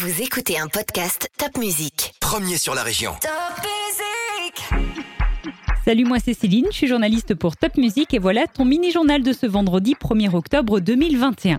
Vous écoutez un podcast Top Music. Premier sur la région. Top Music Salut, moi c'est Céline, je suis journaliste pour Top Music et voilà ton mini-journal de ce vendredi 1er octobre 2021.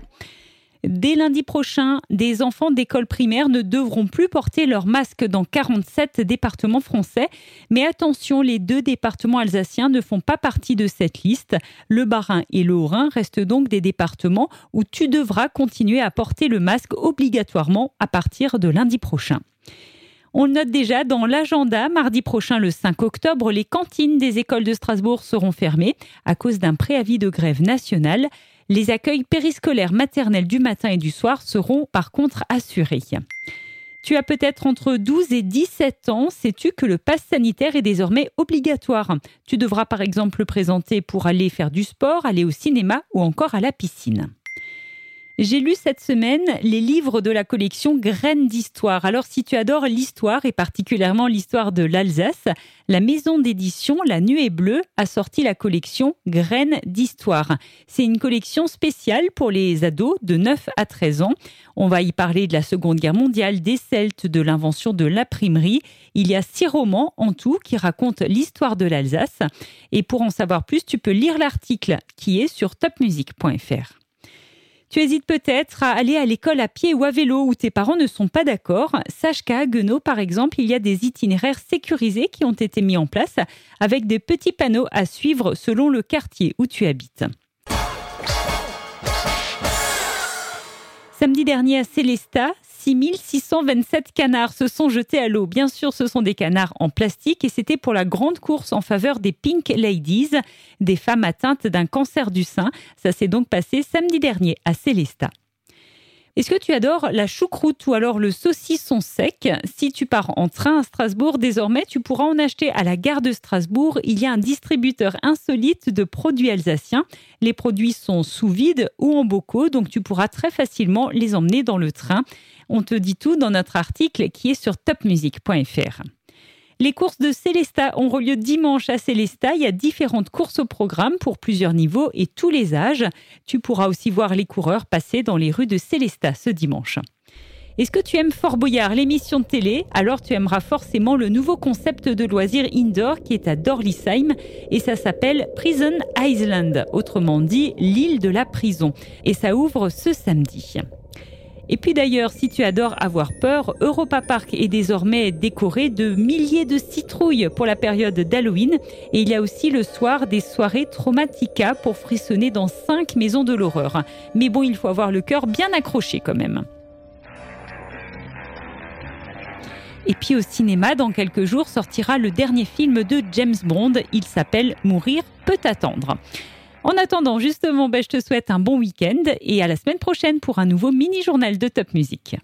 Dès lundi prochain, des enfants d'école primaire ne devront plus porter leur masque dans 47 départements français. Mais attention, les deux départements alsaciens ne font pas partie de cette liste. Le Bas-Rhin et le Haut-Rhin restent donc des départements où tu devras continuer à porter le masque obligatoirement à partir de lundi prochain. On note déjà dans l'agenda, mardi prochain le 5 octobre, les cantines des écoles de Strasbourg seront fermées à cause d'un préavis de grève nationale. Les accueils périscolaires maternels du matin et du soir seront par contre assurés. Tu as peut-être entre 12 et 17 ans, sais-tu que le pass sanitaire est désormais obligatoire? Tu devras par exemple le présenter pour aller faire du sport, aller au cinéma ou encore à la piscine. J'ai lu cette semaine les livres de la collection Graines d'histoire. Alors si tu adores l'histoire et particulièrement l'histoire de l'Alsace, la maison d'édition La Nuée Bleue a sorti la collection Graines d'histoire. C'est une collection spéciale pour les ados de 9 à 13 ans. On va y parler de la Seconde Guerre mondiale, des Celtes, de l'invention de l'imprimerie. Il y a six romans en tout qui racontent l'histoire de l'Alsace. Et pour en savoir plus, tu peux lire l'article qui est sur topmusic.fr. Tu hésites peut-être à aller à l'école à pied ou à vélo où tes parents ne sont pas d'accord. Sache qu'à Haguenau, par exemple, il y a des itinéraires sécurisés qui ont été mis en place avec des petits panneaux à suivre selon le quartier où tu habites. Samedi dernier à Célestat, 6627 canards se sont jetés à l'eau. Bien sûr, ce sont des canards en plastique et c'était pour la grande course en faveur des Pink Ladies, des femmes atteintes d'un cancer du sein. Ça s'est donc passé samedi dernier à Célestat. Est-ce que tu adores la choucroute ou alors le saucisson sec? Si tu pars en train à Strasbourg, désormais, tu pourras en acheter à la gare de Strasbourg. Il y a un distributeur insolite de produits alsaciens. Les produits sont sous vide ou en bocaux, donc tu pourras très facilement les emmener dans le train. On te dit tout dans notre article qui est sur topmusic.fr. Les courses de Célestat ont lieu dimanche à Célestat. Il y a différentes courses au programme pour plusieurs niveaux et tous les âges. Tu pourras aussi voir les coureurs passer dans les rues de Célestat ce dimanche. Est-ce que tu aimes Fort Boyard, l'émission de télé? Alors tu aimeras forcément le nouveau concept de loisir indoor qui est à Dorlisheim et ça s'appelle Prison Island, autrement dit l'île de la prison. Et ça ouvre ce samedi. Et puis d'ailleurs, si tu adores avoir peur, Europa Park est désormais décoré de milliers de citrouilles pour la période d'Halloween. Et il y a aussi le soir des soirées Traumatica pour frissonner dans cinq maisons de l'horreur. Mais bon, il faut avoir le cœur bien accroché quand même. Et puis au cinéma, dans quelques jours, sortira le dernier film de James Bond. Il s'appelle Mourir peut attendre. En attendant, justement, ben, je te souhaite un bon week-end et à la semaine prochaine pour un nouveau mini-journal de Top Music.